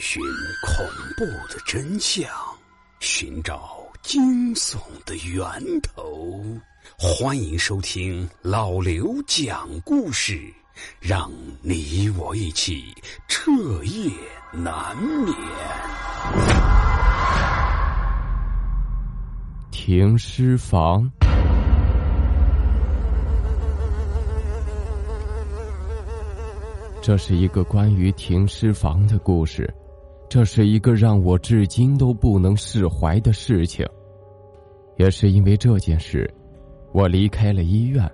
寻恐怖的真相，寻找惊悚的源头。欢迎收听老刘讲故事，让你我一起彻夜难眠。停尸房。这是一个关于停尸房的故事，这是一个让我至今都不能释怀的事情。也是因为这件事，我离开了医院，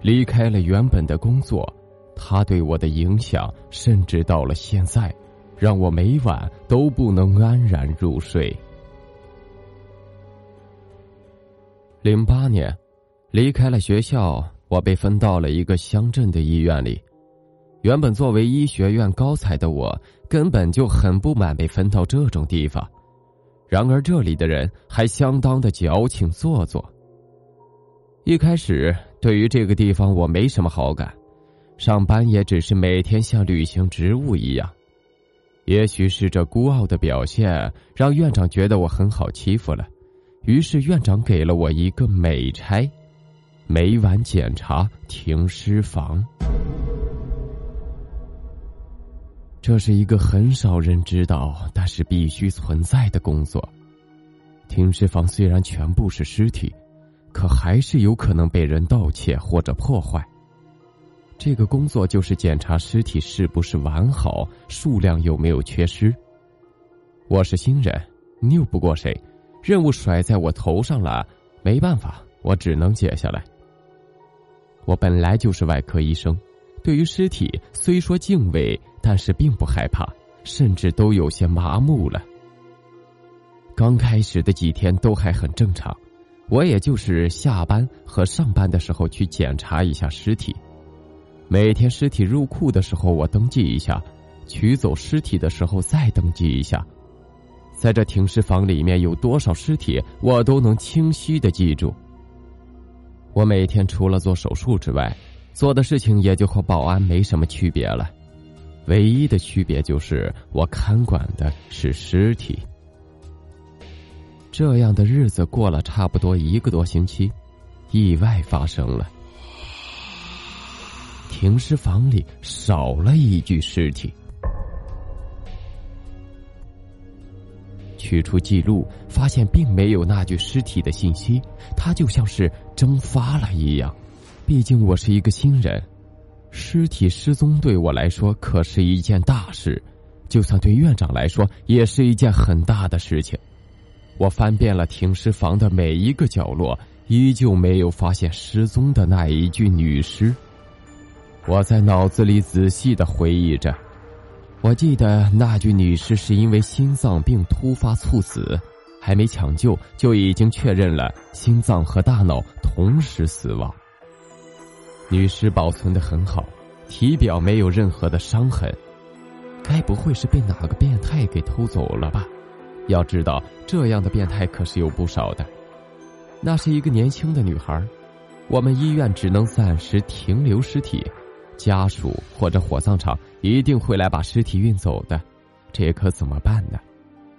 离开了原本的工作，他对我的影响甚至到了现在，让我每晚都不能安然入睡。零八年，离开了学校，我被分到了一个乡镇的医院里。原本作为医学院高材的我，根本就很不满被分到这种地方。然而这里的人还相当的矫情做作。一开始对于这个地方我没什么好感，上班也只是每天像履行职务一样。也许是这孤傲的表现让院长觉得我很好欺负了，于是院长给了我一个美差，每晚检查停尸房。这是一个很少人知道，但是必须存在的工作。停尸房虽然全部是尸体，可还是有可能被人盗窃或者破坏。这个工作就是检查尸体是不是完好，数量有没有缺失。我是新人，拗不过谁，任务甩在我头上了，没办法，我只能接下来。我本来就是外科医生。对于尸体，虽说敬畏，但是并不害怕，甚至都有些麻木了。刚开始的几天都还很正常，我也就是下班和上班的时候去检查一下尸体。每天尸体入库的时候，我登记一下；取走尸体的时候再登记一下。在这停尸房里面有多少尸体，我都能清晰的记住。我每天除了做手术之外。做的事情也就和保安没什么区别了，唯一的区别就是我看管的是尸体。这样的日子过了差不多一个多星期，意外发生了，停尸房里少了一具尸体。取出记录，发现并没有那具尸体的信息，它就像是蒸发了一样。毕竟我是一个新人，尸体失踪对我来说可是一件大事，就算对院长来说也是一件很大的事情。我翻遍了停尸房的每一个角落，依旧没有发现失踪的那一具女尸。我在脑子里仔细的回忆着，我记得那具女尸是因为心脏病突发猝死，还没抢救就已经确认了心脏和大脑同时死亡。女尸保存的很好，体表没有任何的伤痕，该不会是被哪个变态给偷走了吧？要知道，这样的变态可是有不少的。那是一个年轻的女孩，我们医院只能暂时停留尸体，家属或者火葬场一定会来把尸体运走的，这可怎么办呢？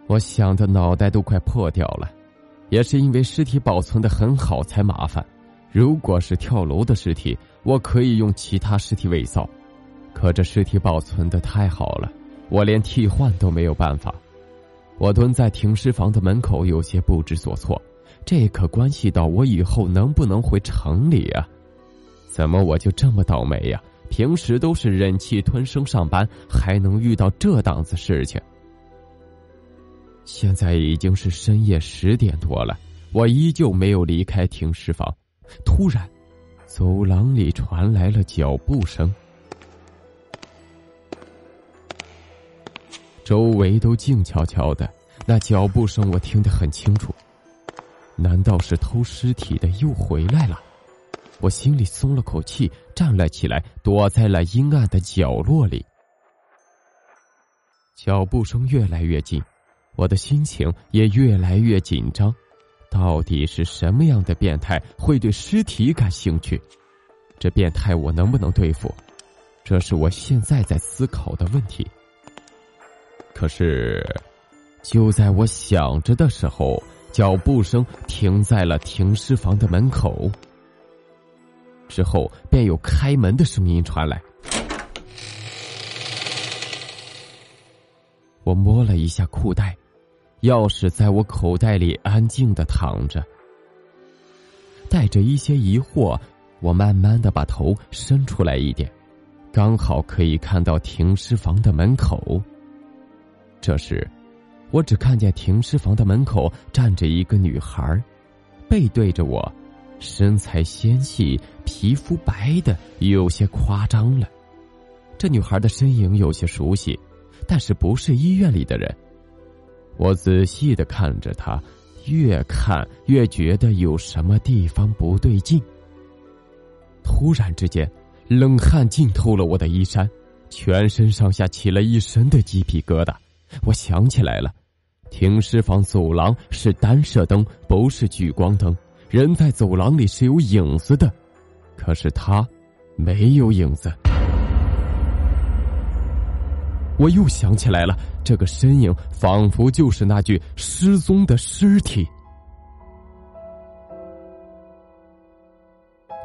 我想的脑袋都快破掉了，也是因为尸体保存的很好才麻烦。如果是跳楼的尸体，我可以用其他尸体伪造，可这尸体保存的太好了，我连替换都没有办法。我蹲在停尸房的门口，有些不知所措。这可关系到我以后能不能回城里啊？怎么我就这么倒霉呀？平时都是忍气吞声上班，还能遇到这档子事情？现在已经是深夜十点多了，我依旧没有离开停尸房。突然，走廊里传来了脚步声，周围都静悄悄的。那脚步声我听得很清楚，难道是偷尸体的又回来了？我心里松了口气，站了起来，躲在了阴暗的角落里。脚步声越来越近，我的心情也越来越紧张。到底是什么样的变态会对尸体感兴趣？这变态我能不能对付？这是我现在在思考的问题。可是，就在我想着的时候，脚步声停在了停尸房的门口。之后，便有开门的声音传来。我摸了一下裤带，钥匙在我口袋里安静的躺着。带着一些疑惑，我慢慢的把头伸出来一点，刚好可以看到停尸房的门口。这时，我只看见停尸房的门口站着一个女孩，背对着我，身材纤细，皮肤白的有些夸张了。这女孩的身影有些熟悉。但是不是医院里的人，我仔细的看着他，越看越觉得有什么地方不对劲。突然之间，冷汗浸透了我的衣衫，全身上下起了一身的鸡皮疙瘩。我想起来了，停尸房走廊是单射灯，不是聚光灯，人在走廊里是有影子的，可是他没有影子。我又想起来了，这个身影仿佛就是那具失踪的尸体。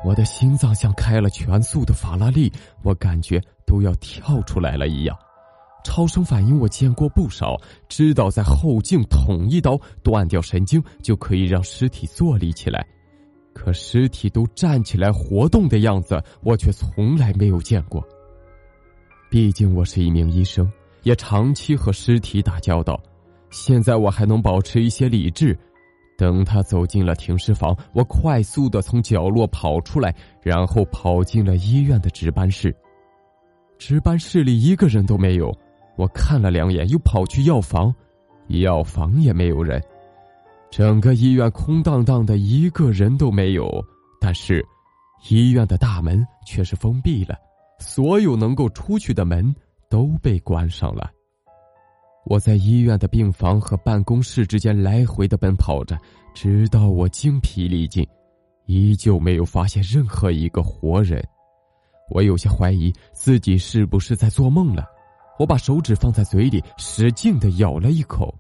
我的心脏像开了全速的法拉利，我感觉都要跳出来了一样。超声反应我见过不少，知道在后颈捅一刀断掉神经就可以让尸体坐立起来，可尸体都站起来活动的样子，我却从来没有见过。毕竟我是一名医生，也长期和尸体打交道。现在我还能保持一些理智。等他走进了停尸房，我快速的从角落跑出来，然后跑进了医院的值班室。值班室里一个人都没有。我看了两眼，又跑去药房，药房也没有人。整个医院空荡荡的，一个人都没有。但是，医院的大门却是封闭了。所有能够出去的门都被关上了。我在医院的病房和办公室之间来回的奔跑着，直到我精疲力尽，依旧没有发现任何一个活人。我有些怀疑自己是不是在做梦了。我把手指放在嘴里，使劲的咬了一口，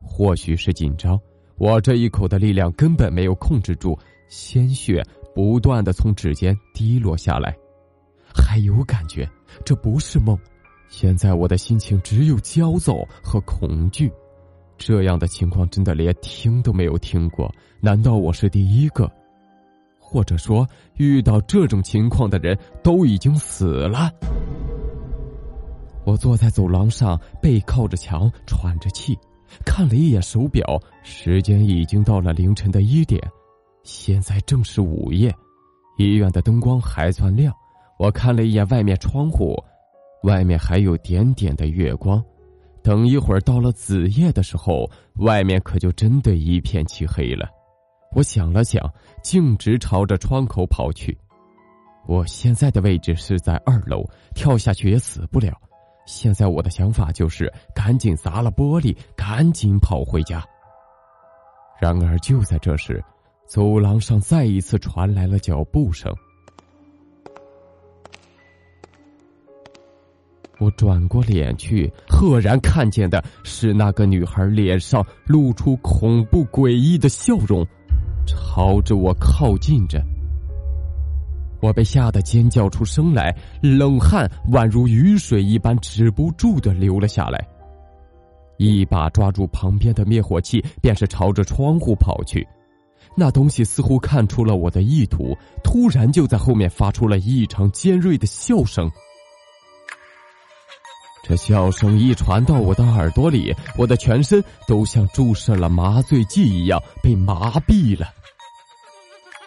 或许是紧张，我这一口的力量根本没有控制住，鲜血不断的从指尖滴落下来。还有感觉，这不是梦。现在我的心情只有焦躁和恐惧。这样的情况真的连听都没有听过。难道我是第一个？或者说，遇到这种情况的人都已经死了？我坐在走廊上，背靠着墙，喘着气，看了一眼手表，时间已经到了凌晨的一点。现在正是午夜，医院的灯光还算亮。我看了一眼外面窗户，外面还有点点的月光。等一会儿到了子夜的时候，外面可就真的一片漆黑了。我想了想，径直朝着窗口跑去。我现在的位置是在二楼，跳下去也死不了。现在我的想法就是赶紧砸了玻璃，赶紧跑回家。然而就在这时，走廊上再一次传来了脚步声。我转过脸去，赫然看见的是那个女孩脸上露出恐怖诡异的笑容，朝着我靠近着。我被吓得尖叫出声来，冷汗宛如雨水一般止不住的流了下来，一把抓住旁边的灭火器，便是朝着窗户跑去。那东西似乎看出了我的意图，突然就在后面发出了异常尖锐的笑声。这笑声一传到我的耳朵里，我的全身都像注射了麻醉剂一样被麻痹了。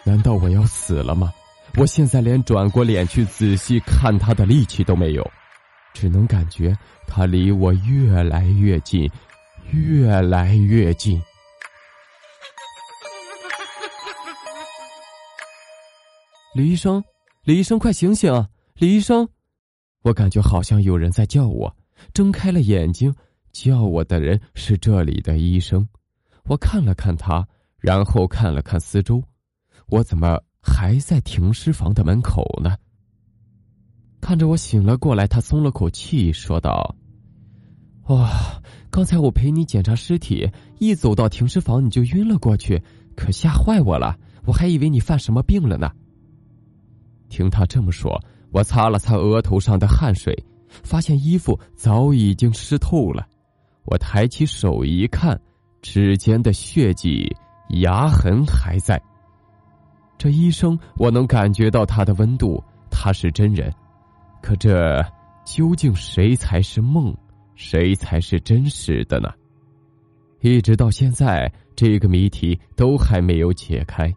难道我要死了吗？我现在连转过脸去仔细看他的力气都没有，只能感觉他离我越来越近，越来越近。李医生，李医生，快醒醒啊！李医生。我感觉好像有人在叫我，睁开了眼睛，叫我的人是这里的医生。我看了看他，然后看了看四周，我怎么还在停尸房的门口呢？看着我醒了过来，他松了口气，说道：“哇，刚才我陪你检查尸体，一走到停尸房你就晕了过去，可吓坏我了，我还以为你犯什么病了呢。听他这么说，我擦了擦额头上的汗水，发现衣服早已经湿透了。我抬起手一看，指尖的血迹、牙痕还在。这医生，我能感觉到他的温度，他是真人。可这究竟谁才是梦，谁才是真实的呢？一直到现在，这个谜题都还没有解开。